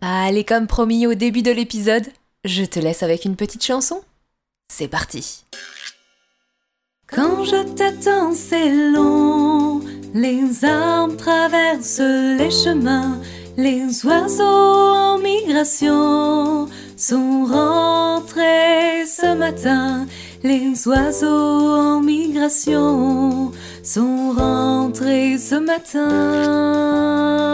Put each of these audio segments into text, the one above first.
Allez, comme promis au début de l'épisode, je te laisse avec une petite chanson. C'est parti. Quand je t'attends, c'est long. Les arbres traversent les chemins. Les oiseaux en migration sont rentrés ce matin. Les oiseaux en migration sont rentrés ce matin.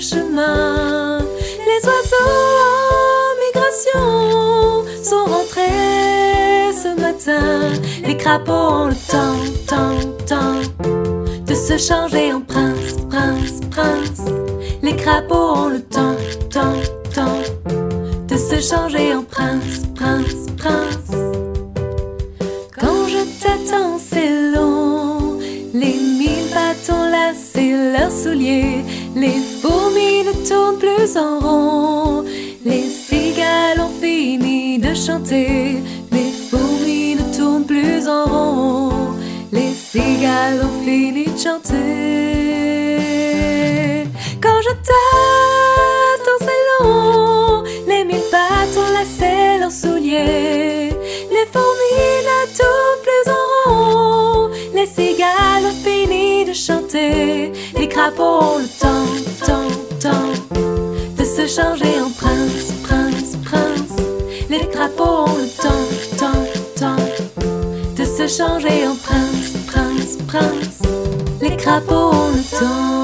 Chemin. Les oiseaux en migration sont rentrés ce matin. Les crapauds ont le temps, temps, temps de se changer en prince, prince, prince. Les crapauds ont le temps, temps, temps de se changer en prince, prince, prince. Quand je t'attends, c'est long. Les mille bâtons lacés leurs souliers. Les en rond. Les cigales ont fini de chanter. Les fourmis ne tournent plus en rond. Les cigales ont fini de chanter. Quand je t'attends, c'est long. Les mille bâtons lacés leurs souliers. Les fourmis ne tournent plus en rond. Les cigales ont fini de chanter. Les crapauds ont le changer en prince, prince, prince. Les crapauds ont le temps, temps, temps de se changer en prince, prince, prince. Les crapauds ont le temps.